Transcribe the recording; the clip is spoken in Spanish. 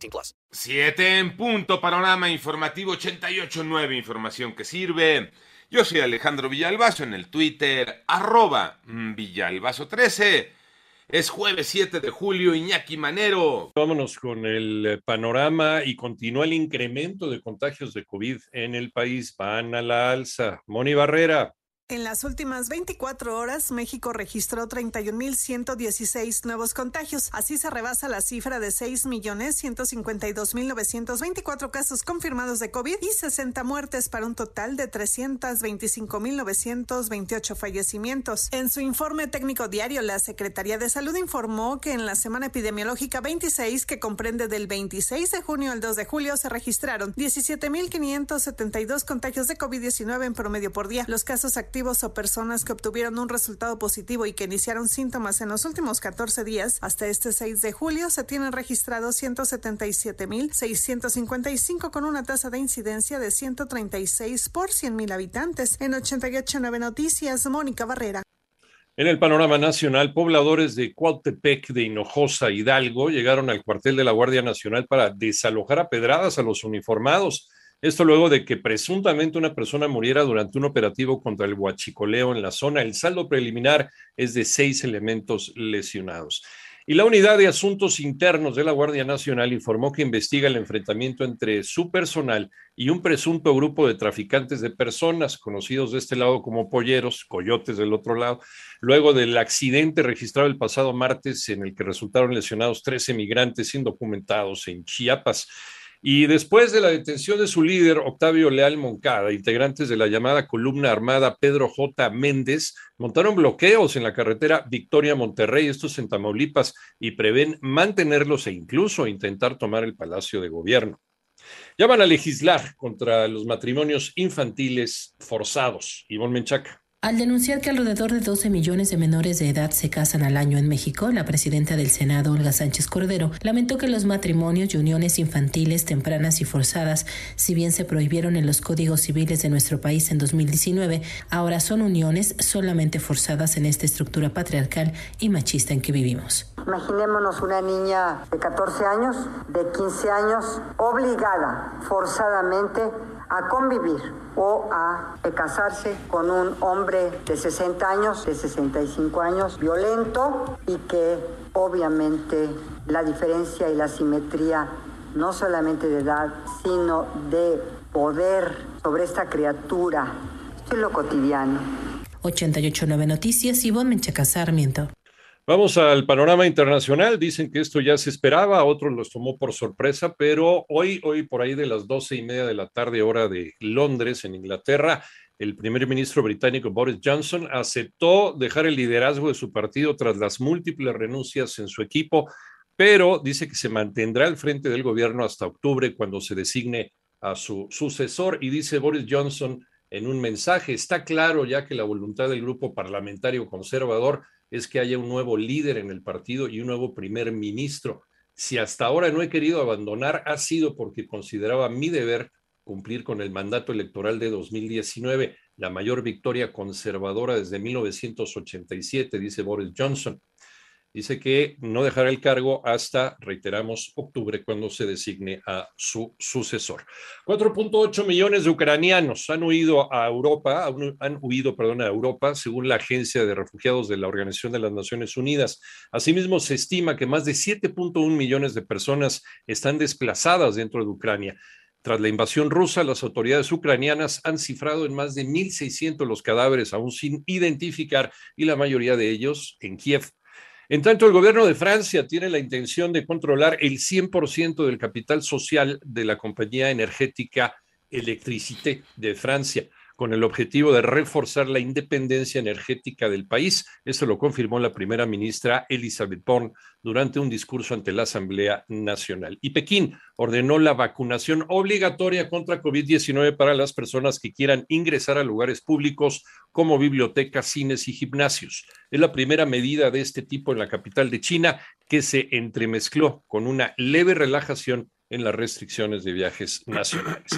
18 plus. Siete en punto. Panorama informativo 88.9. Información que sirve. Yo soy Alejandro Villalbazo en el Twitter, arroba Villalbazo13. Es jueves 7 de julio, Iñaki Manero. Vámonos con el eh, panorama y continúa el incremento de contagios de COVID en el país. Van a la alza. Moni Barrera. En las últimas 24 horas, México registró 31.116 nuevos contagios. Así se rebasa la cifra de 6.152.924 casos confirmados de COVID y 60 muertes para un total de 325.928 fallecimientos. En su informe técnico diario, la Secretaría de Salud informó que en la semana epidemiológica 26, que comprende del 26 de junio al 2 de julio, se registraron 17.572 contagios de COVID-19 en promedio por día. Los casos activos o personas que obtuvieron un resultado positivo y que iniciaron síntomas en los últimos 14 días, hasta este 6 de julio se tienen registrados 177.655 con una tasa de incidencia de 136 por 100.000 habitantes. En 889 Noticias, Mónica Barrera. En el panorama nacional, pobladores de Cuautepec, de Hinojosa, Hidalgo, llegaron al cuartel de la Guardia Nacional para desalojar a pedradas a los uniformados. Esto luego de que presuntamente una persona muriera durante un operativo contra el huachicoleo en la zona. El saldo preliminar es de seis elementos lesionados. Y la Unidad de Asuntos Internos de la Guardia Nacional informó que investiga el enfrentamiento entre su personal y un presunto grupo de traficantes de personas, conocidos de este lado como polleros, coyotes del otro lado, luego del accidente registrado el pasado martes en el que resultaron lesionados 13 migrantes indocumentados en Chiapas. Y después de la detención de su líder, Octavio Leal Moncada, integrantes de la llamada columna armada Pedro J. Méndez montaron bloqueos en la carretera Victoria-Monterrey, estos en Tamaulipas, y prevén mantenerlos e incluso intentar tomar el Palacio de Gobierno. Llaman a legislar contra los matrimonios infantiles forzados. Ivonne Menchaca. Al denunciar que alrededor de 12 millones de menores de edad se casan al año en México, la presidenta del Senado, Olga Sánchez Cordero, lamentó que los matrimonios y uniones infantiles tempranas y forzadas, si bien se prohibieron en los códigos civiles de nuestro país en 2019, ahora son uniones solamente forzadas en esta estructura patriarcal y machista en que vivimos. Imaginémonos una niña de 14 años, de 15 años, obligada forzadamente a convivir o a casarse con un hombre de 60 años, de 65 años, violento y que obviamente la diferencia y la simetría no solamente de edad, sino de poder sobre esta criatura, esto es lo cotidiano. 889 Noticias, Ivonne Menchaca Sarmiento. Vamos al panorama internacional. Dicen que esto ya se esperaba, otros los tomó por sorpresa, pero hoy, hoy por ahí de las doce y media de la tarde, hora de Londres, en Inglaterra, el primer ministro británico Boris Johnson aceptó dejar el liderazgo de su partido tras las múltiples renuncias en su equipo, pero dice que se mantendrá al frente del gobierno hasta octubre cuando se designe a su sucesor. Y dice Boris Johnson en un mensaje, está claro ya que la voluntad del grupo parlamentario conservador es que haya un nuevo líder en el partido y un nuevo primer ministro. Si hasta ahora no he querido abandonar, ha sido porque consideraba mi deber cumplir con el mandato electoral de 2019, la mayor victoria conservadora desde 1987, dice Boris Johnson. Dice que no dejará el cargo hasta, reiteramos, octubre, cuando se designe a su sucesor. 4.8 millones de ucranianos han huido a Europa, han huido, perdón, a Europa, según la Agencia de Refugiados de la Organización de las Naciones Unidas. Asimismo, se estima que más de 7.1 millones de personas están desplazadas dentro de Ucrania. Tras la invasión rusa, las autoridades ucranianas han cifrado en más de 1.600 los cadáveres aún sin identificar y la mayoría de ellos en Kiev. En tanto, el gobierno de Francia tiene la intención de controlar el 100% del capital social de la compañía energética Electricité de Francia, con el objetivo de reforzar la independencia energética del país. Eso lo confirmó la primera ministra Elizabeth Born durante un discurso ante la Asamblea Nacional. Y Pekín ordenó la vacunación obligatoria contra COVID-19 para las personas que quieran ingresar a lugares públicos como bibliotecas, cines y gimnasios. Es la primera medida de este tipo en la capital de China que se entremezcló con una leve relajación en las restricciones de viajes nacionales.